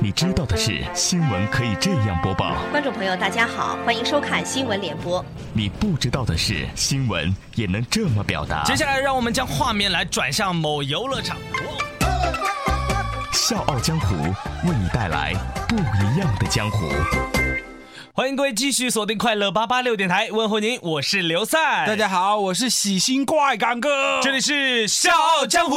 你知道的是，新闻可以这样播报。观众朋友，大家好，欢迎收看新闻联播。你不知道的是，新闻也能这么表达。接下来，让我们将画面来转向某游乐场。笑傲江湖为你带来不一样的江湖。欢迎各位继续锁定快乐八八六电台，问候您，我是刘赛。大家好，我是喜新怪感哥，这里是笑傲江湖。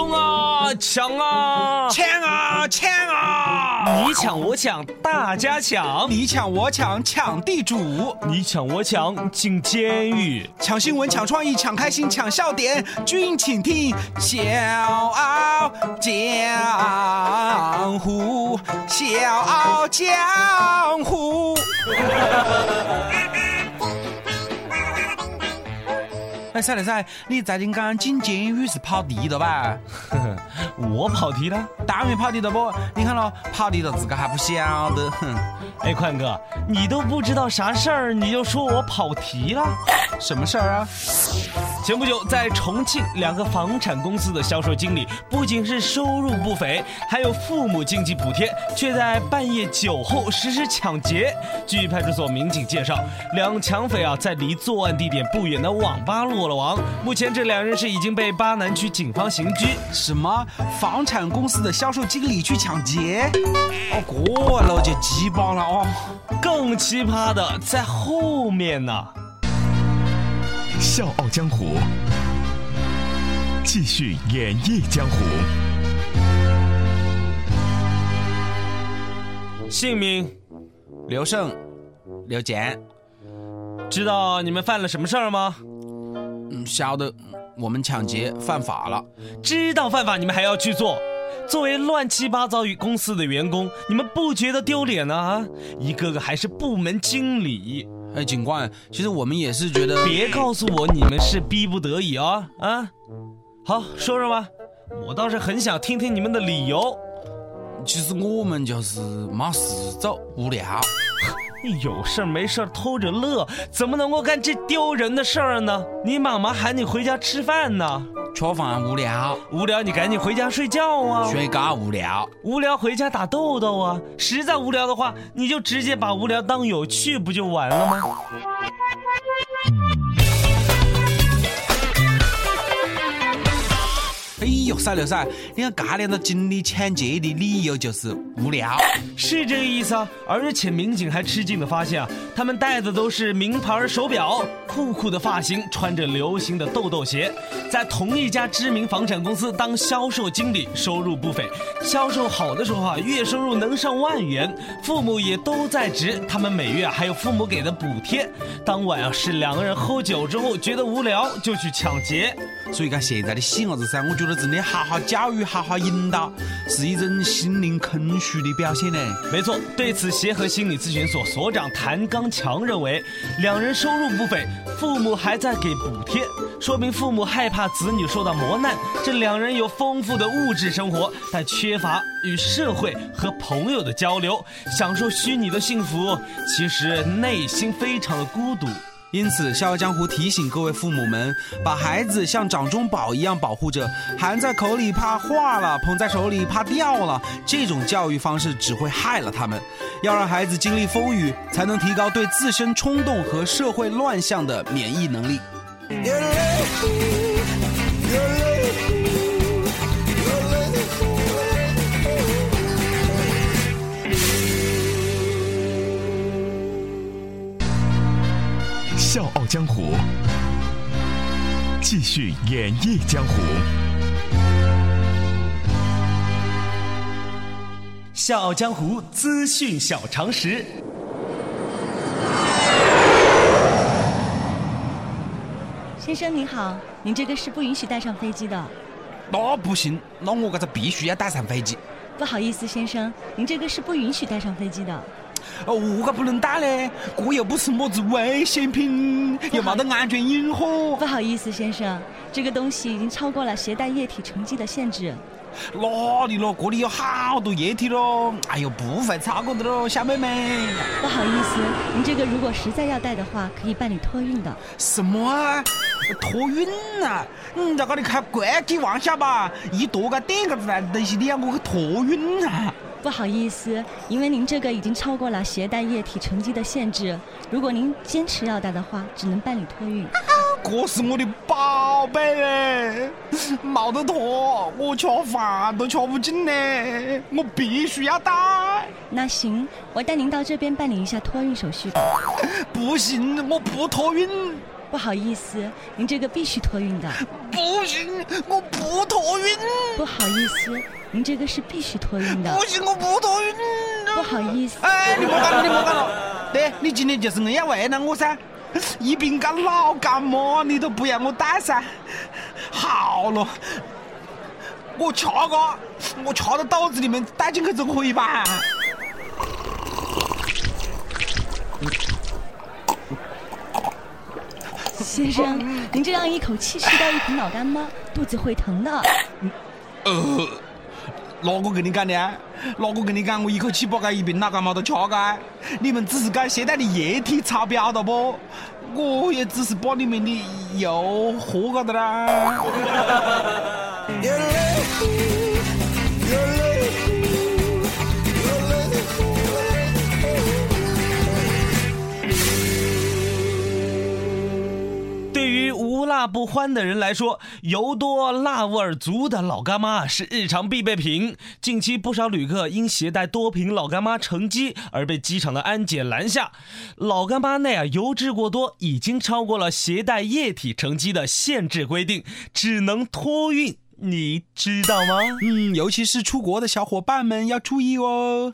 冲啊！抢啊！抢啊！抢啊！你抢我抢，大家抢；你抢我抢，抢地主；你抢我抢，进监狱。抢新闻，抢创意，抢开心，抢笑点。君请听，笑傲江湖，笑傲江湖。哎，赛德赛，你在你讲进监狱是跑题的吧？我跑题了？当然跑题的不？你看了，跑题的自个还不晓得。哼！哎，宽哥，你都不知道啥事儿，你就说我跑题了？什么事儿啊？前不久，在重庆，两个房产公司的销售经理不仅是收入不菲，还有父母经济补贴，却在半夜酒后实施抢劫。据派出所民警介绍，两抢匪啊，在离作案地点不远的网吧落了网。目前，这两人是已经被巴南区警方刑拘。什么？房产公司的销售经理去抢劫？哦，过了就鸡巴了哦！更奇葩的在后面呢。笑傲江湖，继续演绎江湖。姓名：刘胜、刘简。知道你们犯了什么事儿吗？嗯，晓得。我们抢劫犯法了。知道犯法，你们还要去做？作为乱七八糟与公司的员工，你们不觉得丢脸呢？啊，一个个还是部门经理。哎，警官，其实我们也是觉得。别告诉我你们是逼不得已啊啊！好，说说吧，我倒是很想听听你们的理由。其实我们就是没事做，无聊。有事没事偷着乐，怎么能够干这丢人的事儿呢？你妈妈喊你回家吃饭呢，吃饭无聊，无聊你赶紧回家睡觉啊，睡觉无聊，无聊回家打豆豆啊，实在无聊的话，你就直接把无聊当有趣，不就完了吗？哎呦，赛六赛，你看大量的经理抢劫的理由就是无聊，是这个意思啊。而且民警还吃惊的发现啊，他们戴的都是名牌手表，酷酷的发型，穿着流行的豆豆鞋，在同一家知名房产公司当销售经理，收入不菲。销售好的时候啊，月收入能上万元，父母也都在职，他们每月还有父母给的补贴。当晚啊，是两个人喝酒之后觉得无聊，就去抢劫。所以看现在的细伢子噻，我觉得真的好好教育、好好引导，是一种心灵空虚的表现呢。没错，对此协和心理咨询所所长谭刚强认为，两人收入不菲，父母还在给补贴，说明父母害怕子女受到磨难。这两人有丰富的物质生活，但缺乏与社会和朋友的交流，享受虚拟的幸福，其实内心非常的孤独。因此，《笑傲江湖》提醒各位父母们，把孩子像掌中宝一样保护着，含在口里怕化了，捧在手里怕掉了。这种教育方式只会害了他们。要让孩子经历风雨，才能提高对自身冲动和社会乱象的免疫能力。笑傲江湖，继续演绎江湖。笑傲江湖资讯小常识。先生您好，您这个是不允许带上飞机的。那不行，那我这个必须要带上飞机。不好意思，先生，您这个是不允许带上飞机的。哦，我个不能带嘞，这又不是么子危险品，又没得安全隐患。不好意思，先生，这个东西已经超过了携带液体沉积的限制。哪里咯？这里有好多液体咯！哎呦，不会超过的咯，小妹妹。不好意思，您这个如果实在要带的话，可以办理托运的。什么啊？托运啊？你在这里开国际玩笑吧？一多个点个子来的东西，你要我去托运啊？不好意思，因为您这个已经超过了携带液体沉积的限制，如果您坚持要带的话，只能办理托运。这是我的宝贝哎，没得拖，我吃饭都吃不进呢，我必须要带。那行，我带您到这边办理一下托运手续。不行，我不托运。不好意思，您这个必须托运的。不行，我不托运。不好意思，您这个是必须托运的。不行，我不托运。不好意思。哎，你莫干了，你莫干了。对，你今天就是硬要为难我噻。一瓶干老干妈，你都不要我带噻。好了，我吃个，我吃到肚子里面带进去总可以吧？先生，您这样一口气吃掉一瓶老干妈，肚子会疼的。呃，哪个跟你讲的？哪个跟你讲我一口气把这一瓶老干妈都吃干？你们只是讲携带的液体超标了不？我也只是把里面的油喝个的啦。不欢的人来说，油多辣味足的老干妈是日常必备品。近期不少旅客因携带多瓶老干妈乘机而被机场的安检拦下。老干妈内啊油脂过多，已经超过了携带液体乘机的限制规定，只能托运。你知道吗？嗯，尤其是出国的小伙伴们要注意哦。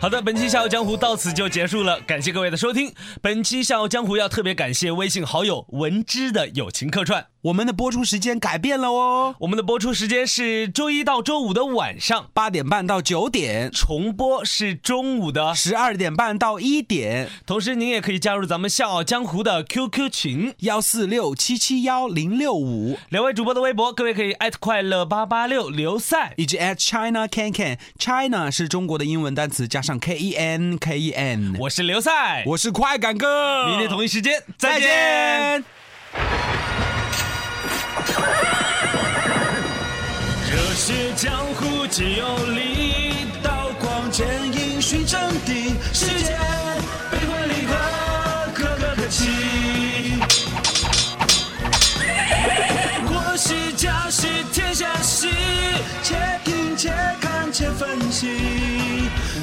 好的，本期《笑傲江湖》到此就结束了，感谢各位的收听。本期《笑傲江湖》要特别感谢微信好友文之的友情客串。我们的播出时间改变了哦，我们的播出时间是周一到周五的晚上。八点半到九点，重播是中午的十二点半到一点。同时，您也可以加入咱们《笑傲江湖》的 QQ 群。幺四六七七幺零六五，两位主播的微博，各位可以艾特快乐八八六刘赛，以及 at China Can Can。China 是中国的英文单词，加上 K E N K E N。我是刘赛，我是快感哥，明天同一时间再见。江湖既有力，刀光剑影寻真谛。世间悲欢离合，个个可期。国事家事天下事，且听且看且分析。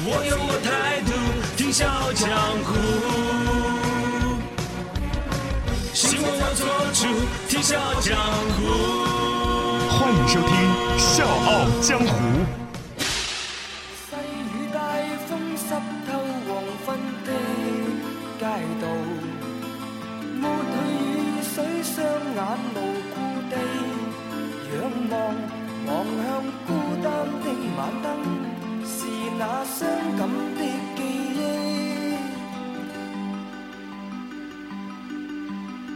我有我态度，听笑江湖。新闻要做主，听笑江湖。欢迎收听《笑傲江湖》。细雨大风湿透黄昏的街道，抹去雨水，双眼无故地仰望，望向孤单的晚灯，是那伤感的记忆。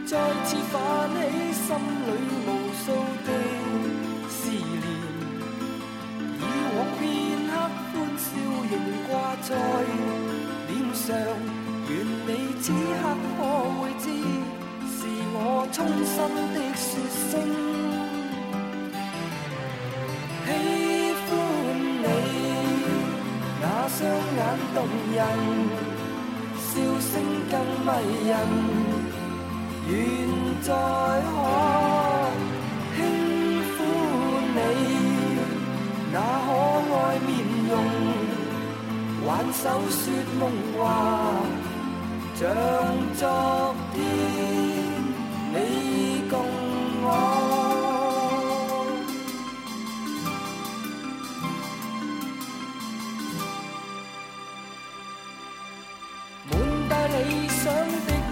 再次泛起心里无数的在脸上，愿你此刻可会知，是我衷心的说声喜欢你，那双眼动人，笑声更迷人。愿再手说梦话，像昨天你共我。满带理想的。